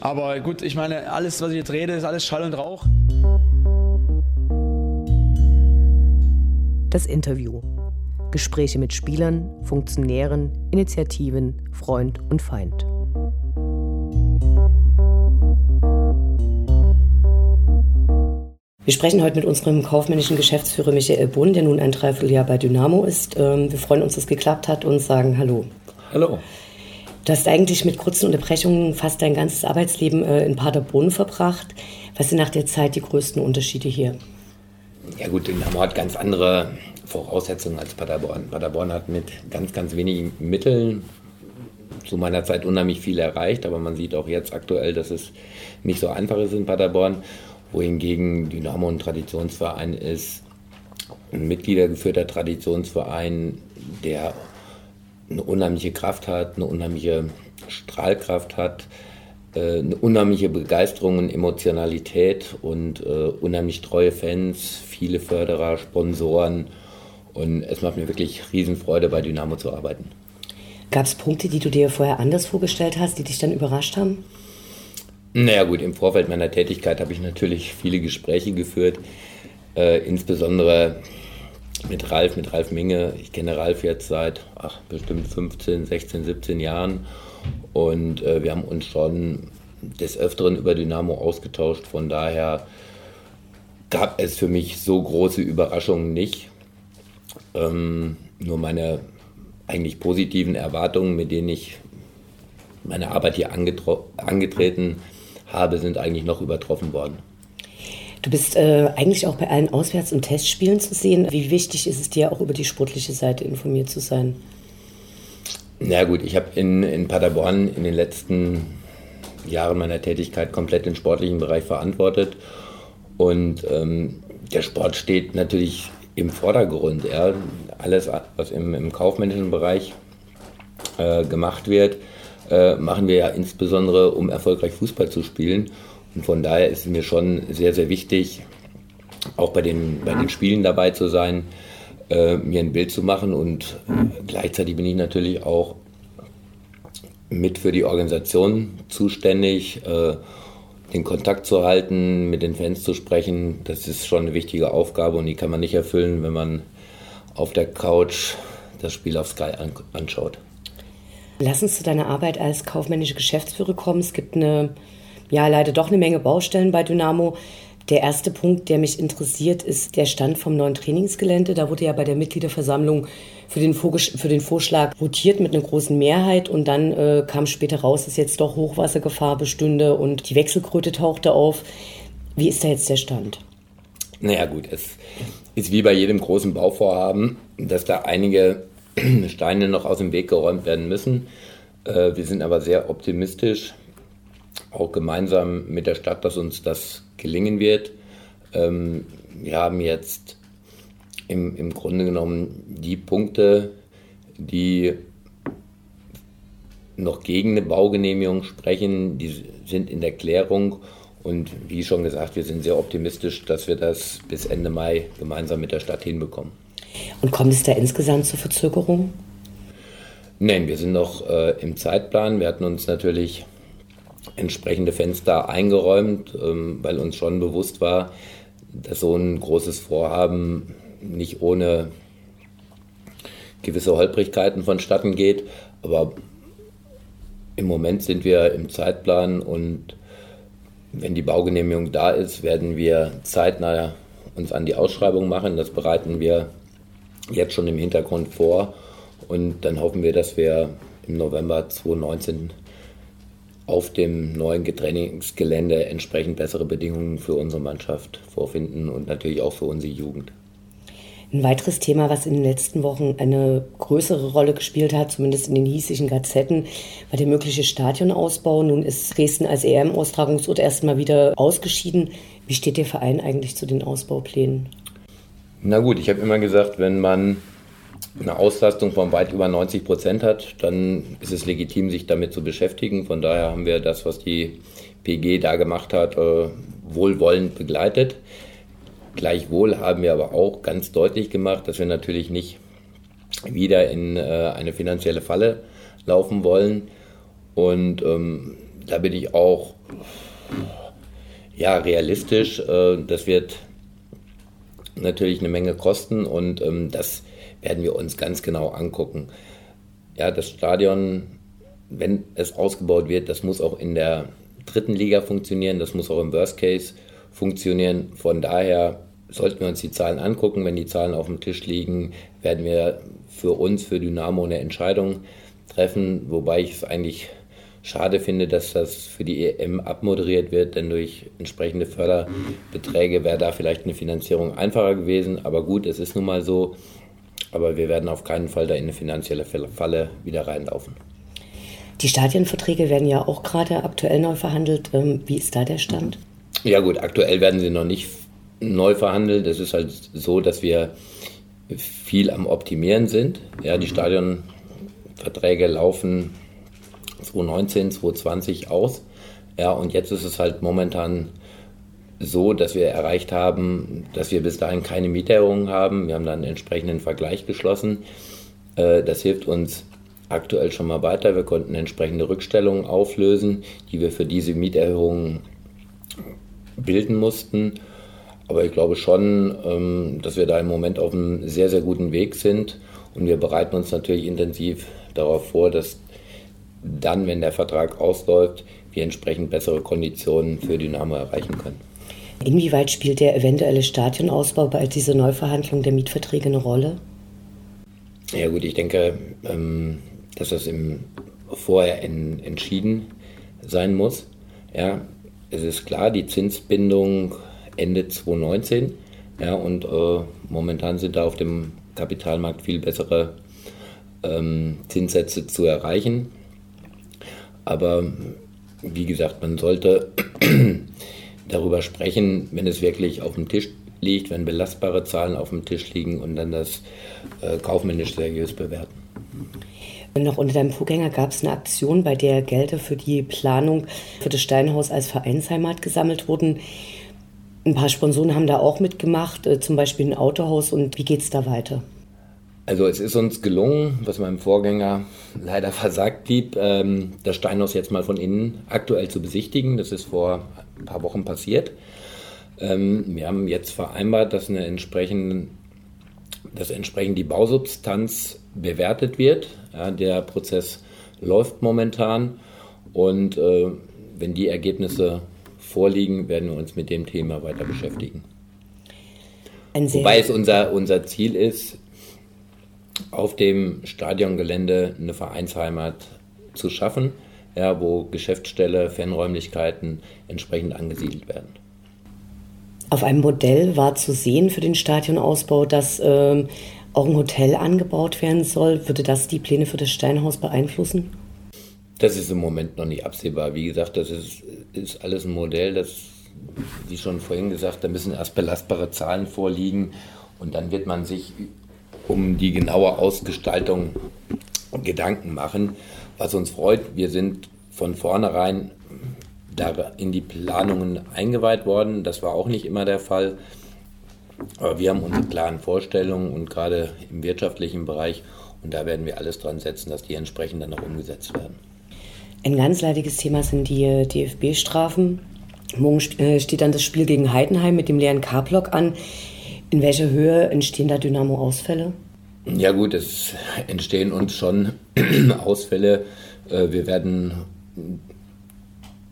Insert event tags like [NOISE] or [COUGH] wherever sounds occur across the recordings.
Aber gut, ich meine, alles, was ich jetzt rede, ist alles Schall und Rauch. Das Interview. Gespräche mit Spielern, Funktionären, Initiativen, Freund und Feind. Wir sprechen heute mit unserem kaufmännischen Geschäftsführer Michael Bohn, der nun ein Dreivierteljahr bei Dynamo ist. Ähm, wir freuen uns, dass es geklappt hat und sagen Hallo. Hallo. Du hast eigentlich mit kurzen Unterbrechungen fast dein ganzes Arbeitsleben äh, in Paderborn verbracht. Was sind nach der Zeit die größten Unterschiede hier? Ja gut, Dynamo hat ganz andere Voraussetzungen als Paderborn. Paderborn hat mit ganz, ganz wenigen Mitteln zu meiner Zeit unheimlich viel erreicht, aber man sieht auch jetzt aktuell, dass es nicht so einfach ist in Paderborn, wohingegen Dynamo ein Traditionsverein ist, ein mitgliedergeführter Traditionsverein, der eine unheimliche Kraft hat, eine unheimliche Strahlkraft hat, äh, eine unheimliche Begeisterung und Emotionalität und äh, unheimlich treue Fans, viele Förderer, Sponsoren. Und es macht mir wirklich Riesenfreude, bei Dynamo zu arbeiten. Gab es Punkte, die du dir vorher anders vorgestellt hast, die dich dann überrascht haben? Naja gut, im Vorfeld meiner Tätigkeit habe ich natürlich viele Gespräche geführt, äh, insbesondere mit Ralf, mit Ralf Minge. Ich kenne Ralf jetzt seit ach, bestimmt 15, 16, 17 Jahren und äh, wir haben uns schon des Öfteren über Dynamo ausgetauscht. Von daher gab es für mich so große Überraschungen nicht. Ähm, nur meine eigentlich positiven Erwartungen, mit denen ich meine Arbeit hier angetreten habe, sind eigentlich noch übertroffen worden. Du bist äh, eigentlich auch bei allen Auswärts- und Testspielen zu sehen. Wie wichtig ist es dir auch über die sportliche Seite informiert zu sein? Na gut, ich habe in, in Paderborn in den letzten Jahren meiner Tätigkeit komplett den sportlichen Bereich verantwortet. Und ähm, der Sport steht natürlich im Vordergrund. Ja. Alles, was im, im kaufmännischen Bereich äh, gemacht wird, äh, machen wir ja insbesondere, um erfolgreich Fußball zu spielen. Und von daher ist es mir schon sehr, sehr wichtig, auch bei den, bei den Spielen dabei zu sein, äh, mir ein Bild zu machen. Und äh, gleichzeitig bin ich natürlich auch mit für die Organisation zuständig, äh, den Kontakt zu halten, mit den Fans zu sprechen. Das ist schon eine wichtige Aufgabe und die kann man nicht erfüllen, wenn man auf der Couch das Spiel auf Sky an anschaut. Lass uns zu deiner Arbeit als kaufmännische Geschäftsführer kommen. Es gibt eine ja leider doch eine Menge Baustellen bei Dynamo. Der erste Punkt, der mich interessiert, ist der Stand vom neuen Trainingsgelände. Da wurde ja bei der Mitgliederversammlung für den, für den Vorschlag votiert mit einer großen Mehrheit und dann äh, kam später raus, dass jetzt doch Hochwassergefahr bestünde und die Wechselkröte tauchte auf. Wie ist da jetzt der Stand? Naja gut, es ist wie bei jedem großen Bauvorhaben, dass da einige [CLEARS THROAT] Steine noch aus dem Weg geräumt werden müssen. Äh, wir sind aber sehr optimistisch, auch gemeinsam mit der Stadt, dass uns das gelingen wird. Ähm, wir haben jetzt im, im Grunde genommen die Punkte, die noch gegen eine Baugenehmigung sprechen, die sind in der Klärung. Und wie schon gesagt, wir sind sehr optimistisch, dass wir das bis Ende Mai gemeinsam mit der Stadt hinbekommen. Und kommt es da insgesamt zu Verzögerungen? Nein, wir sind noch äh, im Zeitplan. Wir hatten uns natürlich entsprechende Fenster eingeräumt, ähm, weil uns schon bewusst war, dass so ein großes Vorhaben nicht ohne gewisse Holprigkeiten vonstatten geht. Aber im Moment sind wir im Zeitplan und wenn die Baugenehmigung da ist, werden wir zeitnah uns an die Ausschreibung machen. Das bereiten wir jetzt schon im Hintergrund vor und dann hoffen wir, dass wir im November 2019 auf dem neuen Trainingsgelände entsprechend bessere Bedingungen für unsere Mannschaft vorfinden und natürlich auch für unsere Jugend. Ein weiteres Thema, was in den letzten Wochen eine größere Rolle gespielt hat, zumindest in den hiesigen Gazetten, war der mögliche Stadionausbau. Nun ist Dresden als EM-Austragungsort erstmal wieder ausgeschieden. Wie steht der Verein eigentlich zu den Ausbauplänen? Na gut, ich habe immer gesagt, wenn man eine Auslastung von weit über 90 Prozent hat, dann ist es legitim, sich damit zu beschäftigen. Von daher haben wir das, was die PG da gemacht hat, äh, wohlwollend begleitet. Gleichwohl haben wir aber auch ganz deutlich gemacht, dass wir natürlich nicht wieder in äh, eine finanzielle Falle laufen wollen. Und ähm, da bin ich auch ja, realistisch. Äh, das wird natürlich eine Menge kosten und ähm, das werden wir uns ganz genau angucken. Ja, das Stadion, wenn es ausgebaut wird, das muss auch in der dritten Liga funktionieren, das muss auch im Worst Case funktionieren. Von daher sollten wir uns die Zahlen angucken. Wenn die Zahlen auf dem Tisch liegen, werden wir für uns, für Dynamo eine Entscheidung treffen, wobei ich es eigentlich schade finde, dass das für die EM abmoderiert wird, denn durch entsprechende Förderbeträge wäre da vielleicht eine Finanzierung einfacher gewesen. Aber gut, es ist nun mal so. Aber wir werden auf keinen Fall da in eine finanzielle Falle wieder reinlaufen. Die Stadienverträge werden ja auch gerade aktuell neu verhandelt. Ähm, wie ist da der Stand? Ja gut, aktuell werden sie noch nicht neu verhandelt. Es ist halt so, dass wir viel am Optimieren sind. Ja, die Stadionverträge laufen 2019, 2020 aus. Ja, und jetzt ist es halt momentan so, dass wir erreicht haben, dass wir bis dahin keine Mieterhöhungen haben. Wir haben dann einen entsprechenden Vergleich geschlossen. Äh, das hilft uns aktuell schon mal weiter. Wir konnten entsprechende Rückstellungen auflösen, die wir für diese Mieterhöhungen bilden mussten. Aber ich glaube schon, ähm, dass wir da im Moment auf einem sehr, sehr guten Weg sind. Und wir bereiten uns natürlich intensiv darauf vor, dass dann, wenn der Vertrag ausläuft, wir entsprechend bessere Konditionen für Dynamo erreichen können. Inwieweit spielt der eventuelle Stadionausbau bei dieser Neuverhandlung der Mietverträge eine Rolle? Ja gut, ich denke, ähm, dass das im, vorher in, entschieden sein muss. Ja, es ist klar, die Zinsbindung Ende 2019. Ja, und äh, momentan sind da auf dem Kapitalmarkt viel bessere ähm, Zinssätze zu erreichen. Aber wie gesagt, man sollte darüber sprechen, wenn es wirklich auf dem Tisch liegt, wenn belastbare Zahlen auf dem Tisch liegen und dann das äh, kaufmännisch seriös bewerten. Noch unter deinem Vorgänger gab es eine Aktion, bei der Gelder für die Planung für das Steinhaus als Vereinsheimat gesammelt wurden. Ein paar Sponsoren haben da auch mitgemacht, äh, zum Beispiel ein Autohaus. Und wie geht es da weiter? Also es ist uns gelungen, was meinem Vorgänger leider [LAUGHS] versagt blieb, ähm, das Steinhaus jetzt mal von innen aktuell zu besichtigen. Das ist vor ein paar Wochen passiert. Ähm, wir haben jetzt vereinbart, dass eine entsprechend, dass entsprechend die Bausubstanz bewertet wird. Ja, der Prozess läuft momentan und äh, wenn die Ergebnisse vorliegen, werden wir uns mit dem Thema weiter beschäftigen. Wobei es unser, unser Ziel ist, auf dem Stadiongelände eine Vereinsheimat zu schaffen, ja, wo Geschäftsstelle, Fanräumlichkeiten entsprechend angesiedelt werden. Auf einem Modell war zu sehen für den Stadionausbau, dass ähm, auch ein Hotel angebaut werden soll. Würde das die Pläne für das Steinhaus beeinflussen? Das ist im Moment noch nicht absehbar. Wie gesagt, das ist, ist alles ein Modell, das, wie schon vorhin gesagt, da müssen erst belastbare Zahlen vorliegen und dann wird man sich um die genaue Ausgestaltung Gedanken machen. Was uns freut, wir sind von vornherein da in die Planungen eingeweiht worden. Das war auch nicht immer der Fall. Aber wir haben unsere klaren Vorstellungen und gerade im wirtschaftlichen Bereich und da werden wir alles dran setzen, dass die entsprechend dann auch umgesetzt werden. Ein ganz leidiges Thema sind die DFB-Strafen. Morgen äh, steht dann das Spiel gegen Heidenheim mit dem leeren K-Block an. In welcher Höhe entstehen da Dynamo-Ausfälle? Ja gut, es entstehen uns schon [CLEARS THROAT] Ausfälle. Äh, wir werden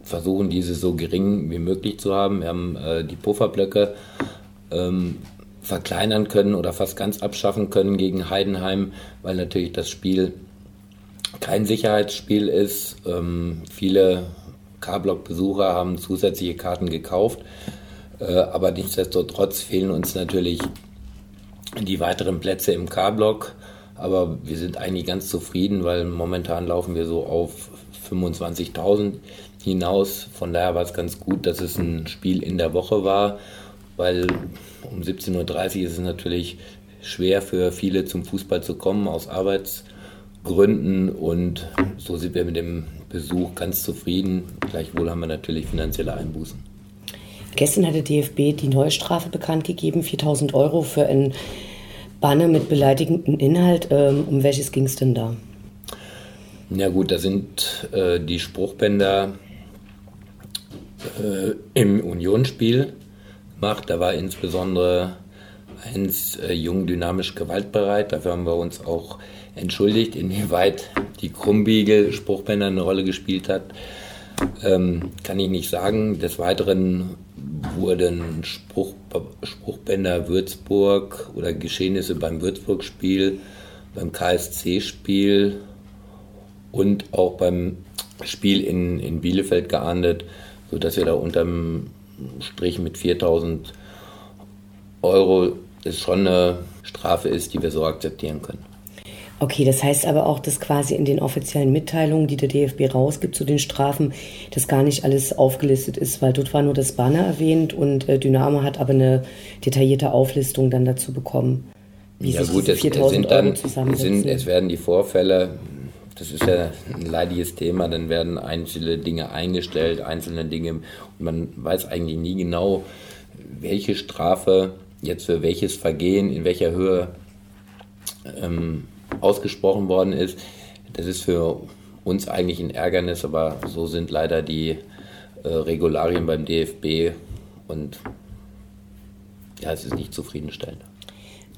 versuchen, diese so gering wie möglich zu haben. Wir haben äh, die Pufferblöcke ähm, verkleinern können oder fast ganz abschaffen können gegen Heidenheim, weil natürlich das Spiel kein Sicherheitsspiel ist. Ähm, viele K-Block-Besucher haben zusätzliche Karten gekauft. Äh, aber nichtsdestotrotz fehlen uns natürlich die weiteren Plätze im K-Block. Aber wir sind eigentlich ganz zufrieden, weil momentan laufen wir so auf 25.000 hinaus. Von daher war es ganz gut, dass es ein Spiel in der Woche war, weil um 17.30 Uhr ist es natürlich schwer für viele zum Fußball zu kommen aus Arbeitsgründen und so sind wir mit dem Besuch ganz zufrieden. Gleichwohl haben wir natürlich finanzielle Einbußen. Gestern hat der DFB die neue Strafe bekannt gegeben, 4000 Euro für ein Banner mit beleidigenden Inhalt. Ähm, um welches ging es denn da? Na gut, da sind äh, die Spruchbänder äh, im Unionsspiel gemacht. Da war insbesondere eins äh, jung, dynamisch, gewaltbereit. Dafür haben wir uns auch entschuldigt, inwieweit die Krummbiegel-Spruchbänder eine Rolle gespielt hat. Ähm, kann ich nicht sagen. Des Weiteren wurden Spruch, Spruchbänder Würzburg oder Geschehnisse beim Würzburg-Spiel, beim KSC-Spiel und auch beim Spiel in, in Bielefeld geahndet, sodass wir da unterm Strich mit 4000 Euro es schon eine Strafe ist, die wir so akzeptieren können. Okay, das heißt aber auch, dass quasi in den offiziellen Mitteilungen, die der DFB rausgibt zu den Strafen, das gar nicht alles aufgelistet ist, weil dort war nur das Banner erwähnt und äh, Dynamo hat aber eine detaillierte Auflistung dann dazu bekommen. Wie ja sich gut, es sind dann, sind, es werden die Vorfälle, das ist ja ein leidiges Thema, dann werden einzelne Dinge eingestellt, einzelne Dinge, und man weiß eigentlich nie genau, welche Strafe jetzt für welches Vergehen in welcher Höhe ähm, ausgesprochen worden ist. Das ist für uns eigentlich ein Ärgernis, aber so sind leider die äh, Regularien beim DFB und ja, es ist nicht zufriedenstellend.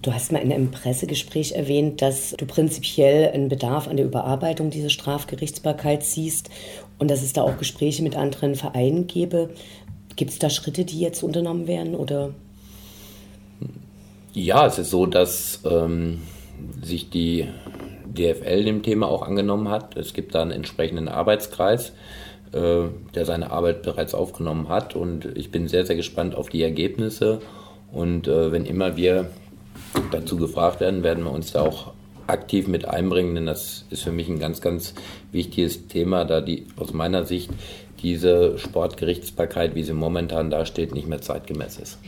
Du hast mal in einem Pressegespräch erwähnt, dass du prinzipiell einen Bedarf an der Überarbeitung dieser Strafgerichtsbarkeit siehst und dass es da auch Gespräche mit anderen Vereinen gäbe. Gibt es da Schritte, die jetzt unternommen werden oder? Ja, es ist so, dass ähm, sich die DFL dem Thema auch angenommen hat. Es gibt da einen entsprechenden Arbeitskreis, äh, der seine Arbeit bereits aufgenommen hat und ich bin sehr, sehr gespannt auf die Ergebnisse und äh, wenn immer wir dazu gefragt werden, werden wir uns da auch aktiv mit einbringen, denn das ist für mich ein ganz, ganz wichtiges Thema, da die aus meiner Sicht diese Sportgerichtsbarkeit, wie sie momentan dasteht, nicht mehr zeitgemäß ist.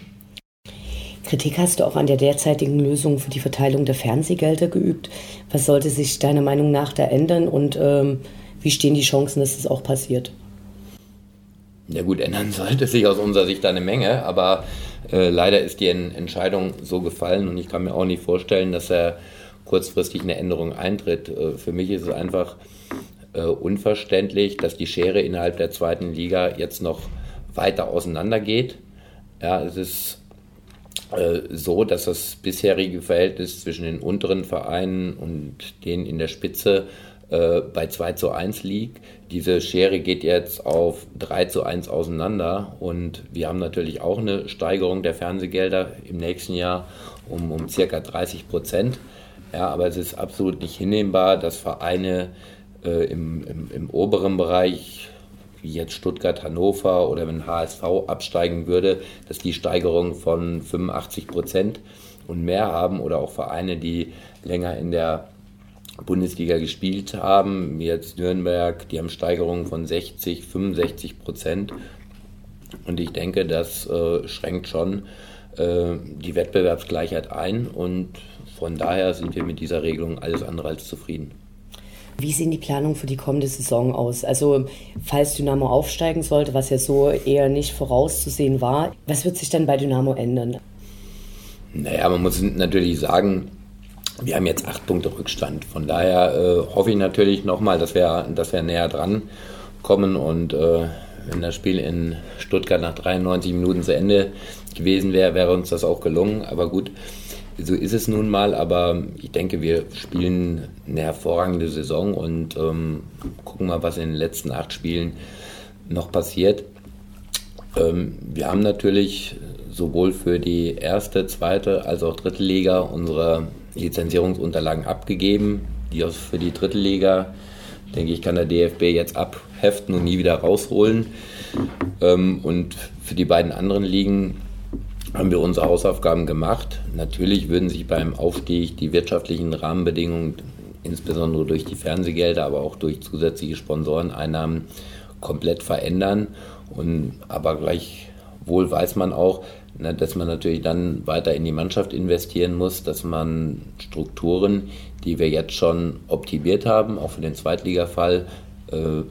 Kritik hast du auch an der derzeitigen Lösung für die Verteilung der Fernsehgelder geübt. Was sollte sich deiner Meinung nach da ändern und ähm, wie stehen die Chancen, dass das auch passiert? Ja gut, ändern [LAUGHS] sollte sich aus unserer Sicht eine Menge, aber äh, leider ist die Entscheidung so gefallen und ich kann mir auch nicht vorstellen, dass er kurzfristig eine Änderung eintritt. Äh, für mich ist es einfach äh, unverständlich, dass die Schere innerhalb der zweiten Liga jetzt noch weiter auseinandergeht. Ja, es ist so, dass das bisherige Verhältnis zwischen den unteren Vereinen und denen in der Spitze äh, bei 2 zu 1 liegt. Diese Schere geht jetzt auf 3 zu 1 auseinander und wir haben natürlich auch eine Steigerung der Fernsehgelder im nächsten Jahr um, um circa 30 Prozent. Ja, aber es ist absolut nicht hinnehmbar, dass Vereine äh, im, im, im oberen Bereich wie jetzt Stuttgart, Hannover oder wenn HSV absteigen würde, dass die Steigerung von 85 Prozent und mehr haben oder auch Vereine, die länger in der Bundesliga gespielt haben, wie jetzt Nürnberg, die haben Steigerungen von 60, 65 Prozent. Und ich denke, das äh, schränkt schon äh, die Wettbewerbsgleichheit ein und von daher sind wir mit dieser Regelung alles andere als zufrieden. Wie sehen die Planungen für die kommende Saison aus? Also, falls Dynamo aufsteigen sollte, was ja so eher nicht vorauszusehen war, was wird sich dann bei Dynamo ändern? Naja, man muss natürlich sagen, wir haben jetzt acht Punkte Rückstand. Von daher äh, hoffe ich natürlich nochmal, dass wir, dass wir näher dran kommen und äh, wenn das Spiel in Stuttgart nach 93 Minuten zu Ende gewesen wäre, wäre uns das auch gelungen. Aber gut, so ist es nun mal, aber ich denke, wir spielen eine hervorragende Saison und ähm, gucken mal, was in den letzten acht Spielen noch passiert. Ähm, wir haben natürlich sowohl für die erste, zweite als auch dritte Liga unsere Lizenzierungsunterlagen abgegeben. Die für die dritte Liga, denke ich, kann der DFB jetzt abheften und nie wieder rausholen. Ähm, und für die beiden anderen Ligen haben wir unsere Hausaufgaben gemacht. Natürlich würden sich beim Aufstieg die wirtschaftlichen Rahmenbedingungen, insbesondere durch die Fernsehgelder, aber auch durch zusätzliche Sponsoreneinnahmen, komplett verändern. Und, aber gleichwohl weiß man auch, dass man natürlich dann weiter in die Mannschaft investieren muss, dass man Strukturen, die wir jetzt schon optimiert haben, auch für den Zweitligafall, äh,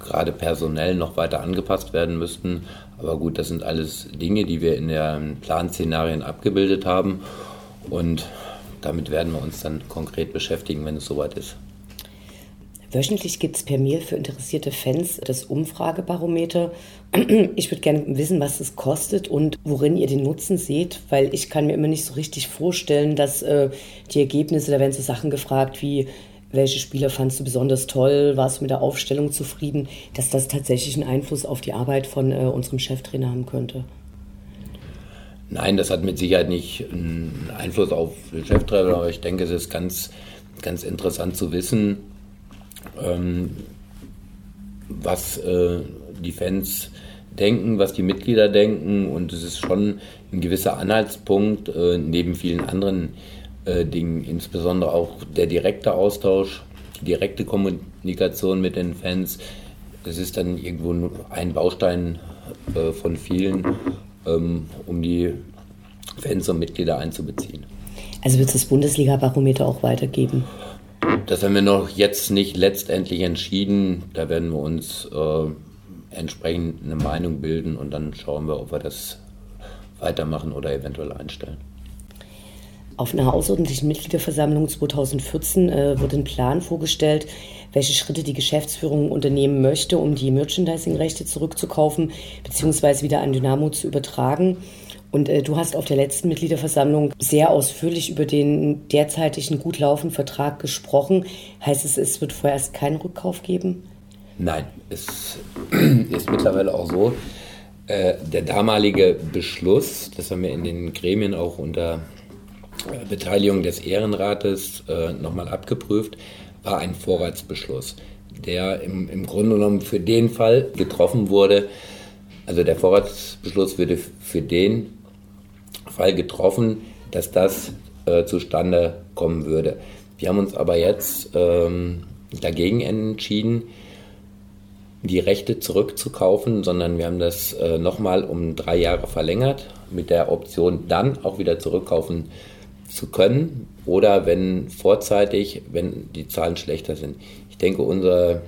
gerade personell noch weiter angepasst werden müssten. Aber gut, das sind alles Dinge, die wir in den Planszenarien abgebildet haben. Und damit werden wir uns dann konkret beschäftigen, wenn es soweit ist. Wöchentlich gibt es per Mail für interessierte Fans das Umfragebarometer. [CLEARS THROAT] Ich würde gerne wissen, was es kostet und worin ihr den Nutzen seht, weil ich kann mir immer nicht so richtig vorstellen, dass äh, die Ergebnisse, da werden so Sachen gefragt wie, welche Spieler fandst du besonders toll, warst du mit der Aufstellung zufrieden, dass das tatsächlich einen Einfluss auf die Arbeit von äh, unserem Cheftrainer haben könnte. Nein, das hat mit Sicherheit nicht einen Einfluss auf den Cheftrainer, aber ich denke, es ist ganz, ganz interessant zu wissen, ähm, was äh, die Fans denken, was die Mitglieder denken und es ist schon ein gewisser Anhaltspunkt äh, neben vielen anderen äh, Dingen, insbesondere auch der direkte Austausch, die direkte Kommunikation mit den Fans. Das ist dann irgendwo ein Baustein äh, von vielen, ähm, um die Fans und Mitglieder einzubeziehen. Also wird es das Bundesliga-Barometer auch weitergeben? Das haben wir noch jetzt nicht letztendlich entschieden. Da werden wir uns äh, entsprechend eine Meinung bilden und dann schauen wir, ob wir das weitermachen oder eventuell einstellen. Auf einer außerordentlichen Mitgliederversammlung 2014 äh, wurde ein Plan vorgestellt, welche Schritte die Geschäftsführung unternehmen möchte, um die Merchandising-Rechte zurückzukaufen bzw. wieder an Dynamo zu übertragen. Und äh, du hast auf der letzten Mitgliederversammlung sehr ausführlich über den derzeitigen gut laufenden Vertrag gesprochen. Heißt es, es wird vorerst keinen Rückkauf geben? Nein, es [CLEARS THROAT] ist mittlerweile auch so. Äh, der damalige Beschluss, das haben wir in den Gremien auch unter Beteiligung des Ehrenrates äh, nochmal abgeprüft, war ein Vorratsbeschluss, der im, im Grunde genommen für den Fall getroffen wurde. Also der Vorratsbeschluss würde für den Fall getroffen, dass das äh, zustande kommen würde. Wir haben uns aber jetzt ähm, dagegen entschieden, die Rechte zurückzukaufen, sondern wir haben das äh, nochmal um drei Jahre verlängert, mit der Option dann auch wieder zurückkaufen zu können oder wenn vorzeitig, wenn die Zahlen schlechter sind. Ich denke, unser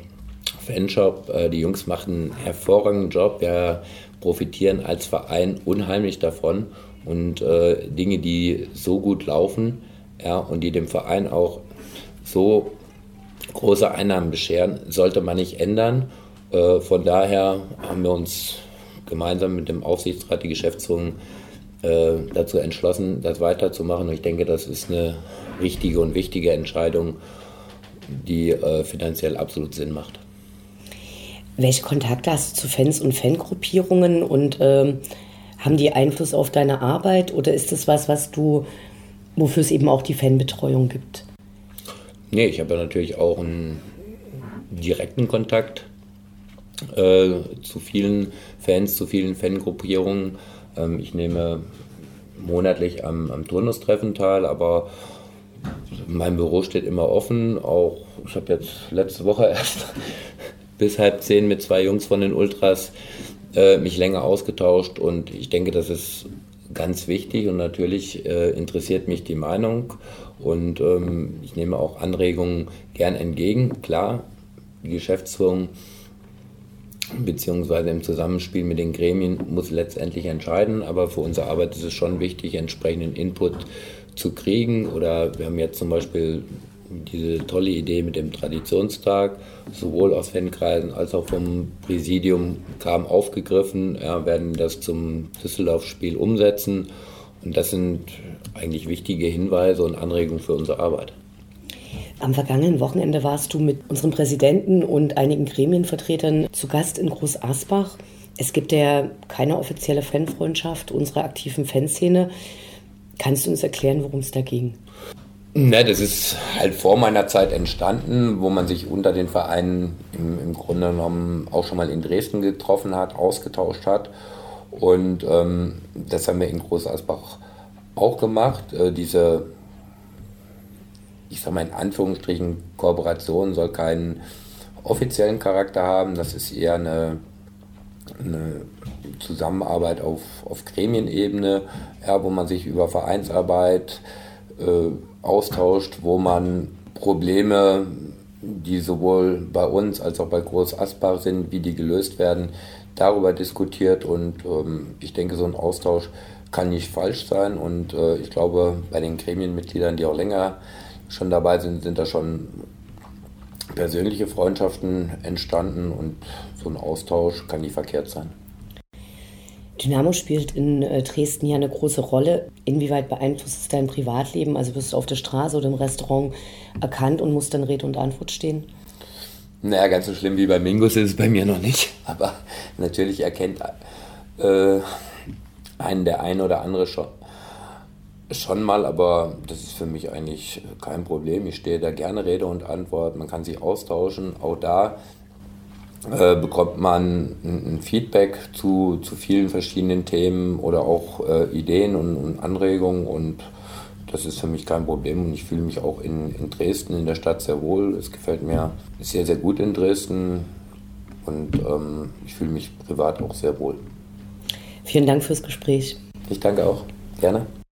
Fanshop, äh, die Jungs machen einen hervorragenden Job. Wir profitieren als Verein unheimlich davon und äh, Dinge, die so gut laufen ja, und die dem Verein auch so große Einnahmen bescheren, sollte man nicht ändern. Äh, von daher haben wir uns gemeinsam mit dem Aufsichtsrat, die Geschäftsführung, dazu entschlossen, das weiterzumachen. Und ich denke, das ist eine richtige und wichtige Entscheidung, die äh, finanziell absolut Sinn macht. Welche Kontakte hast du zu Fans und Fangruppierungen und ähm, haben die Einfluss auf deine Arbeit oder ist das was, was du, wofür es eben auch die Fanbetreuung gibt? Nee, ich habe ja natürlich auch einen direkten Kontakt äh, zu vielen Fans, zu vielen Fangruppierungen. Ähm, ich nehme monatlich am, am Turnustreffen teil, aber mein Büro steht immer offen. Auch ich habe jetzt letzte Woche [LAUGHS] erst bis halb zehn mit zwei Jungs von den Ultras äh, mich länger ausgetauscht und ich denke, das ist ganz wichtig und natürlich äh, interessiert mich die Meinung und ähm, ich nehme auch Anregungen gern entgegen. Klar, die Geschäftsführung beziehungsweise im Zusammenspiel mit den Gremien muss letztendlich entscheiden, aber für unsere Arbeit ist es schon wichtig, entsprechenden Input zu kriegen. Oder wir haben jetzt zum Beispiel diese tolle Idee mit dem Traditionstag, sowohl aus Fankreisen als auch vom Präsidium kam aufgegriffen, ja, werden das zum Düsseldorf-Spiel umsetzen. Und das sind eigentlich wichtige Hinweise und Anregungen für unsere Arbeit. Am vergangenen Wochenende warst du mit unserem Präsidenten und einigen Gremienvertretern zu Gast in Groß Asbach. Es gibt ja keine offizielle Fanfreundschaft unserer aktiven Fanszene. Kannst du uns erklären, worum es da ging? Ne, das ist halt vor meiner Zeit entstanden, wo man sich unter den Vereinen im, im Grunde genommen auch schon mal in Dresden getroffen hat, ausgetauscht hat. Und ähm, das haben wir in Groß Asbach auch gemacht. Äh, diese ich sage mal in Anführungsstrichen, Kooperation soll keinen offiziellen Charakter haben. Das ist eher eine, eine Zusammenarbeit auf, auf Gremienebene, ja, wo man sich über Vereinsarbeit äh, austauscht, wo man Probleme, die sowohl bei uns als auch bei Groß Asbach sind, wie die gelöst werden, darüber diskutiert. Und ähm, ich denke, so ein Austausch kann nicht falsch sein. Und äh, ich glaube, bei den Gremienmitgliedern, die auch länger schon dabei sind, sind da schon persönliche Freundschaften entstanden und so ein Austausch kann nie verkehrt sein. Dynamo spielt in äh, Dresden ja eine große Rolle. Inwieweit beeinflusst es dein Privatleben? Also wirst du auf der Straße oder im Restaurant erkannt und musst dann Rede und Antwort stehen? Naja, ganz so schlimm wie bei Mingus ist es bei mir noch nicht. [LAUGHS] Aber natürlich erkennt äh, einen der ein oder andere schon, schon mal, aber das ist für mich eigentlich kein Problem. Ich stehe da gerne Rede und Antwort. Man kann sich austauschen. Auch da äh, bekommt man ein, Feedback zu, zu vielen verschiedenen Themen oder auch äh, Ideen und, und, Anregungen und das ist für mich kein Problem und ich fühle mich auch in, in Dresden, in der Stadt sehr wohl. Es gefällt mir sehr, sehr gut in Dresden und ähm, ich fühle mich privat auch sehr wohl. Vielen Dank fürs Gespräch. Ich danke auch. Gerne.